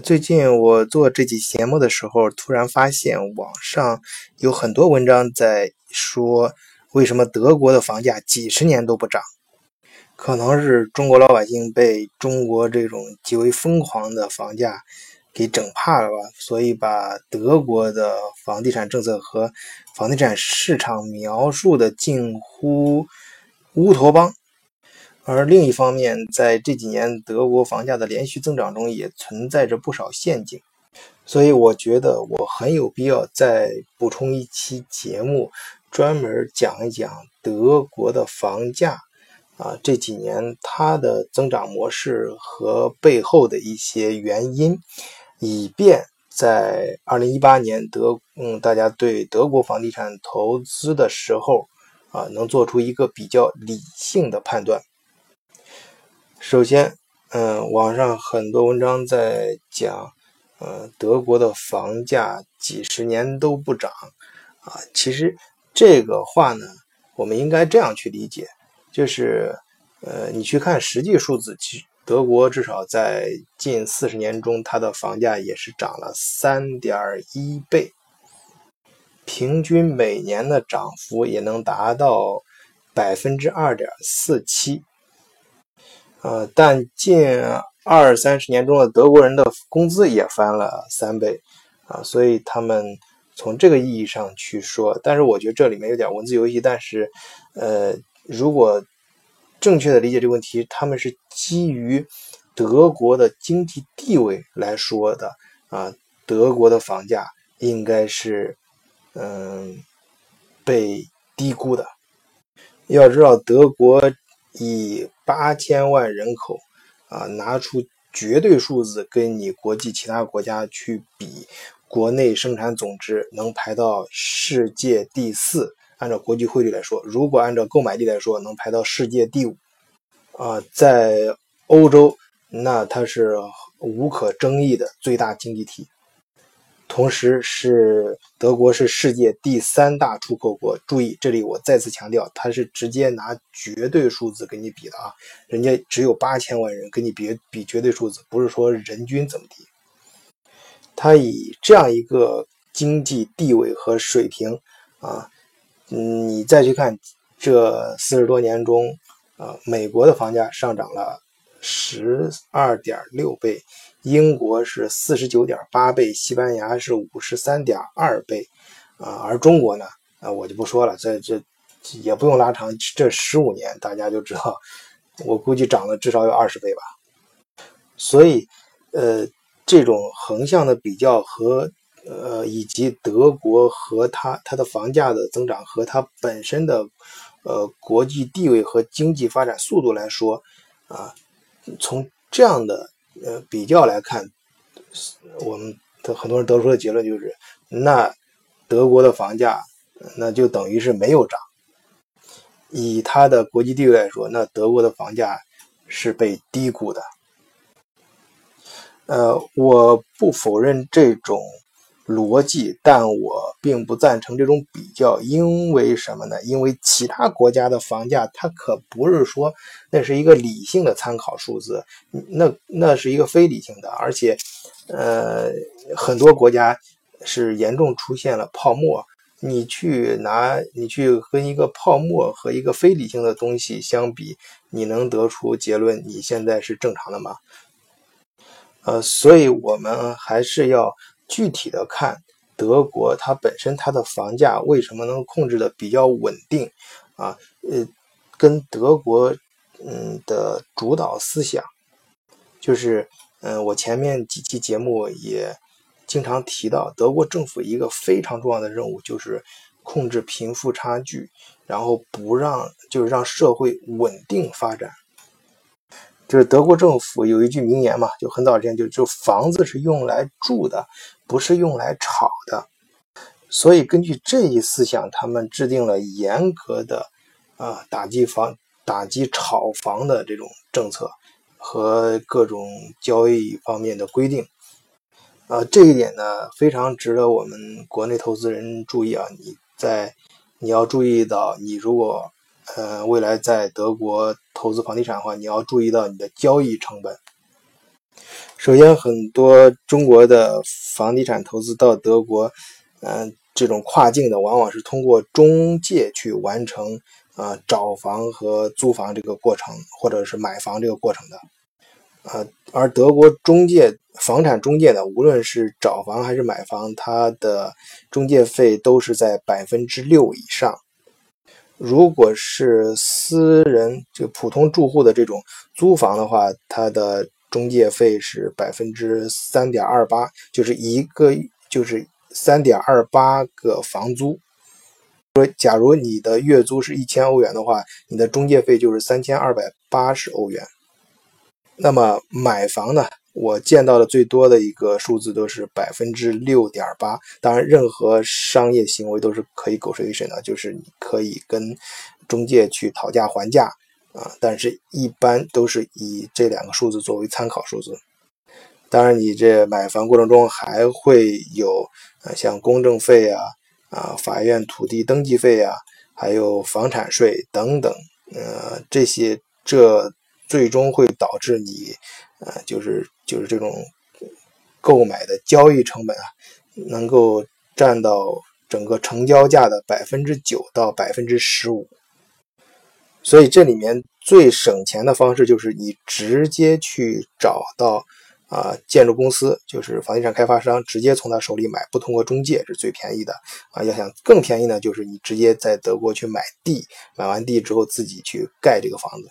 最近我做这期节目的时候，突然发现网上有很多文章在说，为什么德国的房价几十年都不涨？可能是中国老百姓被中国这种极为疯狂的房价给整怕了吧，所以把德国的房地产政策和房地产市场描述的近乎乌托邦。而另一方面，在这几年德国房价的连续增长中，也存在着不少陷阱，所以我觉得我很有必要再补充一期节目，专门讲一讲德国的房价啊这几年它的增长模式和背后的一些原因，以便在二零一八年德嗯大家对德国房地产投资的时候啊，能做出一个比较理性的判断。首先，嗯，网上很多文章在讲，呃，德国的房价几十年都不涨，啊，其实这个话呢，我们应该这样去理解，就是，呃，你去看实际数字，德国至少在近四十年中，它的房价也是涨了三点一倍，平均每年的涨幅也能达到百分之二点四七。呃，但近二三十年中的德国人的工资也翻了三倍，啊，所以他们从这个意义上去说，但是我觉得这里面有点文字游戏。但是，呃，如果正确的理解这个问题，他们是基于德国的经济地位来说的，啊，德国的房价应该是嗯被低估的。要知道，德国。以八千万人口啊，拿出绝对数字跟你国际其他国家去比，国内生产总值能排到世界第四。按照国际汇率来说，如果按照购买力来说，能排到世界第五。啊，在欧洲，那它是无可争议的最大经济体。同时是德国是世界第三大出口国。注意，这里我再次强调，它是直接拿绝对数字跟你比的啊，人家只有八千万人，跟你比比绝对数字，不是说人均怎么地。它以这样一个经济地位和水平啊，嗯，你再去看这四十多年中，啊，美国的房价上涨了十二点六倍。英国是四十九点八倍，西班牙是五十三点二倍，啊，而中国呢，啊，我就不说了，这这也不用拉长，这十五年大家就知道，我估计涨了至少有二十倍吧。所以，呃，这种横向的比较和呃，以及德国和它它的房价的增长和它本身的呃国际地位和经济发展速度来说，啊，从这样的。呃，比较来看，我们的很多人得出的结论就是，那德国的房价那就等于是没有涨。以它的国际地位来说，那德国的房价是被低估的。呃，我不否认这种。逻辑，但我并不赞成这种比较，因为什么呢？因为其他国家的房价，它可不是说那是一个理性的参考数字，那那是一个非理性的，而且，呃，很多国家是严重出现了泡沫。你去拿，你去跟一个泡沫和一个非理性的东西相比，你能得出结论你现在是正常的吗？呃，所以我们还是要。具体的看，德国它本身它的房价为什么能控制的比较稳定啊？呃，跟德国嗯的主导思想，就是嗯我前面几期节目也经常提到，德国政府一个非常重要的任务就是控制贫富差距，然后不让就是让社会稳定发展。就是德国政府有一句名言嘛，就很早之前就就房子是用来住的，不是用来炒的。所以根据这一思想，他们制定了严格的啊打击房、打击炒房的这种政策和各种交易方面的规定。啊，这一点呢非常值得我们国内投资人注意啊！你在你要注意到，你如果。呃，未来在德国投资房地产的话，你要注意到你的交易成本。首先，很多中国的房地产投资到德国，嗯，这种跨境的往往是通过中介去完成啊找房和租房这个过程，或者是买房这个过程的。呃，而德国中介房产中介呢，无论是找房还是买房，它的中介费都是在百分之六以上。如果是私人就普通住户的这种租房的话，它的中介费是百分之三点二八，就是一个就是三点二八个房租。说，假如你的月租是一千欧元的话，你的中介费就是三千二百八十欧元。那么买房呢？我见到的最多的一个数字都是百分之六点八。当然，任何商业行为都是可以狗税一审的，就是你可以跟中介去讨价还价啊。但是，一般都是以这两个数字作为参考数字。当然，你这买房过程中还会有呃像公证费啊、啊法院土地登记费啊，还有房产税等等，呃这些这。最终会导致你，呃，就是就是这种购买的交易成本啊，能够占到整个成交价的百分之九到百分之十五。所以这里面最省钱的方式就是你直接去找到啊建筑公司，就是房地产开发商，直接从他手里买，不通过中介是最便宜的啊。要想更便宜呢，就是你直接在德国去买地，买完地之后自己去盖这个房子。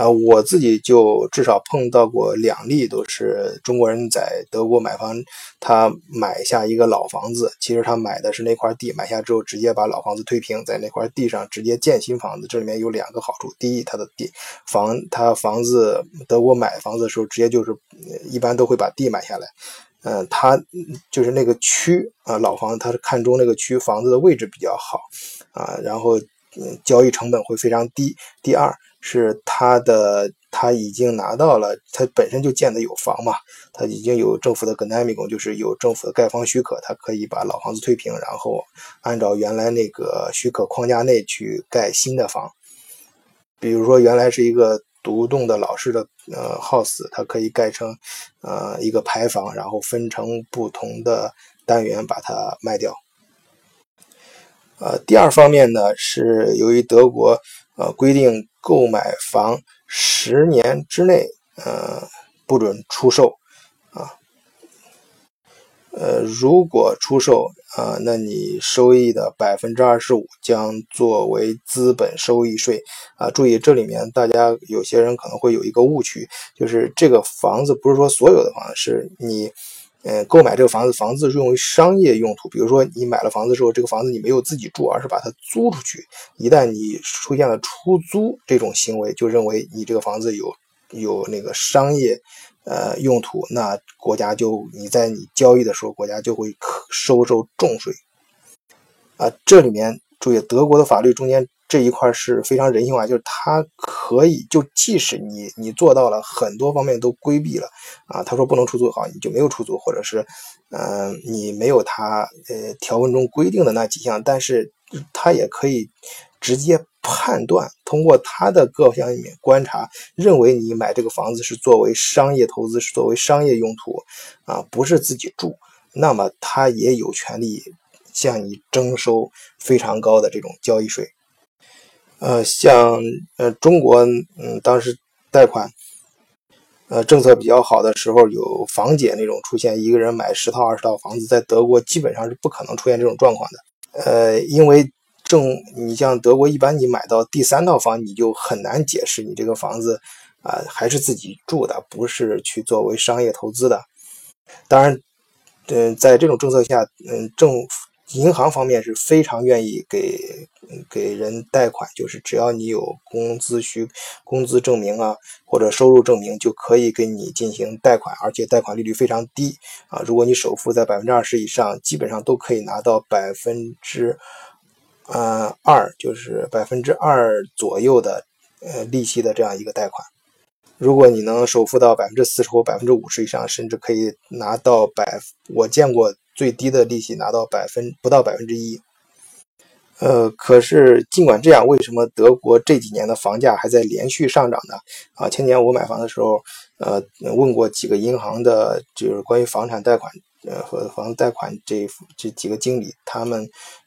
啊，我自己就至少碰到过两例，都是中国人在德国买房，他买下一个老房子，其实他买的是那块地，买下之后直接把老房子推平，在那块地上直接建新房子。这里面有两个好处：第一，他的地房，他房子德国买房子的时候，直接就是一般都会把地买下来。嗯，他就是那个区啊，老房子他是看中那个区房子的位置比较好啊，然后嗯，交易成本会非常低。第二。是他的，他已经拿到了，他本身就建的有房嘛，他已经有政府的 g n a m i 就是有政府的盖房许可，他可以把老房子推平，然后按照原来那个许可框架内去盖新的房。比如说原来是一个独栋的老式的呃 house，它可以盖成呃一个排房，然后分成不同的单元把它卖掉。呃，第二方面呢是由于德国呃规定。购买房十年之内，呃，不准出售，啊，呃，如果出售，啊，那你收益的百分之二十五将作为资本收益税，啊，注意这里面大家有些人可能会有一个误区，就是这个房子不是说所有的房子是你。呃，购买这个房子，房子是用于商业用途。比如说，你买了房子之后，这个房子你没有自己住，而是把它租出去。一旦你出现了出租这种行为，就认为你这个房子有有那个商业呃用途，那国家就你在你交易的时候，国家就会收受重税。啊，这里面注意，德国的法律中间。这一块是非常人性化，就是他可以，就即使你你做到了很多方面都规避了啊，他说不能出租好，你就没有出租，或者是，嗯，你没有他呃条文中规定的那几项，但是他也可以直接判断，通过他的各项里面观察，认为你买这个房子是作为商业投资，是作为商业用途啊，不是自己住，那么他也有权利向你征收非常高的这种交易税。呃，像呃中国，嗯，当时贷款，呃政策比较好的时候，有房姐那种出现，一个人买十套二十套房子，在德国基本上是不可能出现这种状况的。呃，因为正你像德国，一般你买到第三套房，你就很难解释你这个房子啊还是自己住的，不是去作为商业投资的。当然，嗯，在这种政策下，嗯，政府。银行方面是非常愿意给给人贷款，就是只要你有工资需工资证明啊，或者收入证明，就可以给你进行贷款，而且贷款利率非常低啊。如果你首付在百分之二十以上，基本上都可以拿到百分之呃二，就是百分之二左右的呃利息的这样一个贷款。如果你能首付到百分之四十或百分之五十以上，甚至可以拿到百，我见过。最低的利息拿到百分不到百分之一，呃，可是尽管这样，为什么德国这几年的房价还在连续上涨呢？啊，前年我买房的时候，呃问过几个银行的，就是关于房产贷款呃和房贷款这这几个经理，他们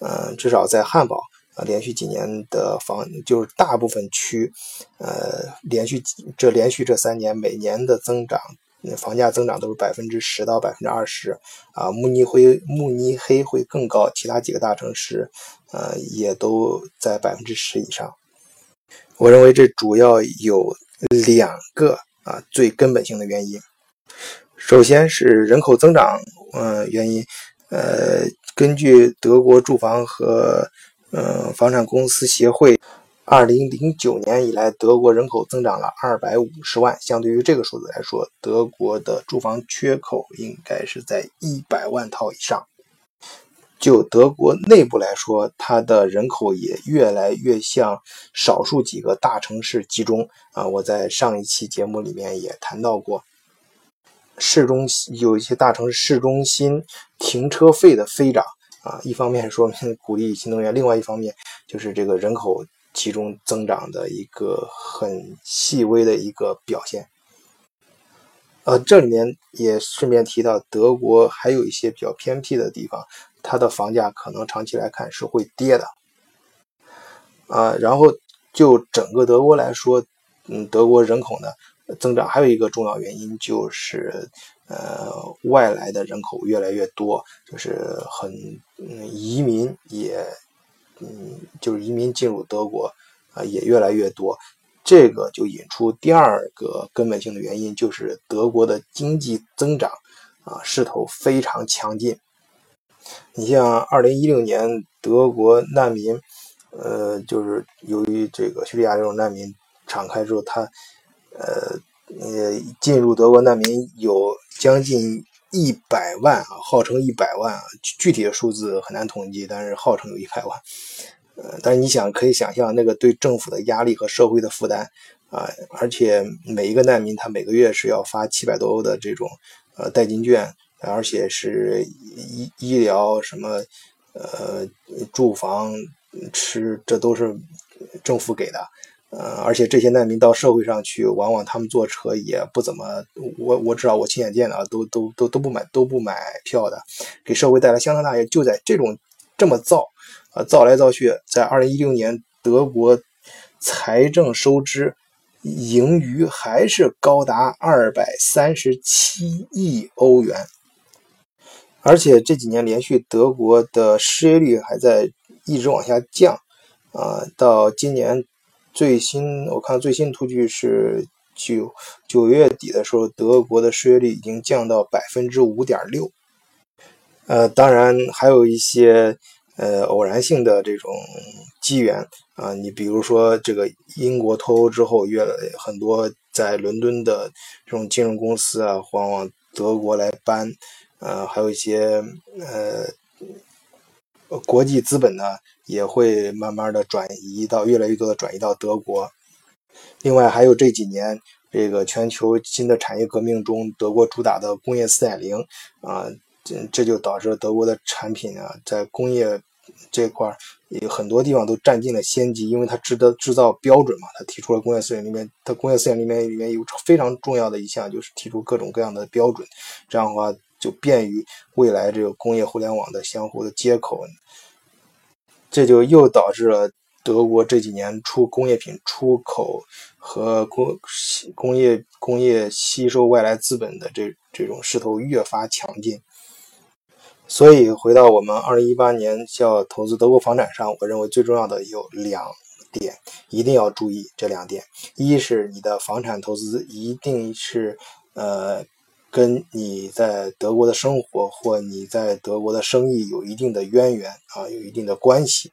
呃至少在汉堡啊连续几年的房就是大部分区呃连续这连续这三年每年的增长。房价增长都是百分之十到百分之二十，啊，慕尼黑慕尼黑会更高，其他几个大城市，呃，也都在百分之十以上。我认为这主要有两个啊最根本性的原因。首先是人口增长，嗯，原因，呃，根据德国住房和嗯房产公司协会。二零零九年以来，德国人口增长了二百五十万。相对于这个数字来说，德国的住房缺口应该是在一百万套以上。就德国内部来说，它的人口也越来越向少数几个大城市集中。啊，我在上一期节目里面也谈到过，市中心有一些大城市市中心停车费的飞涨。啊，一方面说明鼓励新能源，另外一方面就是这个人口。其中增长的一个很细微的一个表现，呃，这里面也顺便提到，德国还有一些比较偏僻的地方，它的房价可能长期来看是会跌的，啊，然后就整个德国来说，嗯，德国人口呢增长还有一个重要原因就是，呃，外来的人口越来越多，就是很嗯移民也。嗯，就是移民进入德国啊，也越来越多。这个就引出第二个根本性的原因，就是德国的经济增长啊势头非常强劲。你像二零一六年德国难民，呃，就是由于这个叙利亚这种难民敞开之后，他呃呃进入德国难民有将近一百万啊，号称一百万啊，具体的数字很难统计，但是号称有一百万。呃，但是你想可以想象那个对政府的压力和社会的负担啊，而且每一个难民他每个月是要发七百多欧的这种呃代金券，而且是医医疗什么呃住房吃这都是政府给的，呃，而且这些难民到社会上去，往往他们坐车也不怎么，我我知道我亲眼见的啊都都都都不买都不买票的，给社会带来相当大压就在这种这么造。啊，造来造去，在二零一六年，德国财政收支盈余还是高达二百三十七亿欧元，而且这几年连续德国的失业率还在一直往下降，啊，到今年最新我看最新图据是九九月底的时候，德国的失业率已经降到百分之五点六，呃，当然还有一些。呃，偶然性的这种机缘啊，你比如说这个英国脱欧之后，越来很多在伦敦的这种金融公司啊，往往德国来搬，呃，还有一些呃国际资本呢，也会慢慢的转移到越来越多的转移到德国。另外，还有这几年这个全球新的产业革命中，德国主打的工业四点零啊。这这就导致德国的产品啊，在工业这块有很多地方都占尽了先机，因为它制的制造标准嘛，它提出了工业四点里面，它工业四点里面里面有非常重要的一项就是提出各种各样的标准，这样的话就便于未来这个工业互联网的相互的接口，这就又导致了德国这几年出工业品出口和工工业工业吸收外来资本的这这种势头越发强劲。所以回到我们二零一八年要投资德国房产上，我认为最重要的有两点，一定要注意这两点：一是你的房产投资一定是呃跟你在德国的生活或你在德国的生意有一定的渊源啊，有一定的关系；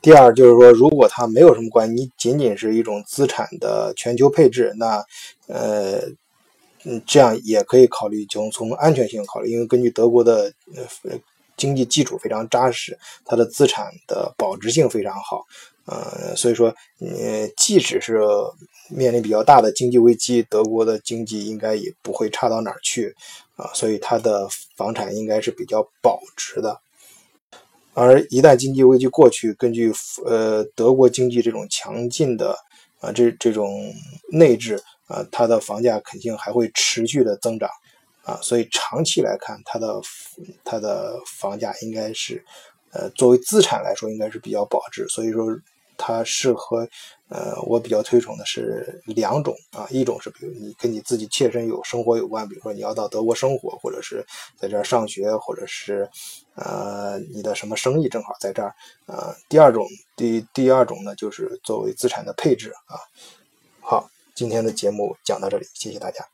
第二就是说，如果它没有什么关系，你仅仅是一种资产的全球配置，那呃。嗯，这样也可以考虑，从从安全性考虑，因为根据德国的经济基础非常扎实，它的资产的保值性非常好，呃，所以说，呃，即使是面临比较大的经济危机，德国的经济应该也不会差到哪儿去，啊，所以它的房产应该是比较保值的。而一旦经济危机过去，根据呃德国经济这种强劲的啊这这种内质。啊，它的房价肯定还会持续的增长啊，所以长期来看，它的它的房价应该是呃作为资产来说应该是比较保值，所以说它适合呃我比较推崇的是两种啊，一种是比如你跟你自己切身有生活有关，比如说你要到德国生活，或者是在这儿上学，或者是呃你的什么生意正好在这儿啊。第二种第第二种呢就是作为资产的配置啊。好。今天的节目讲到这里，谢谢大家。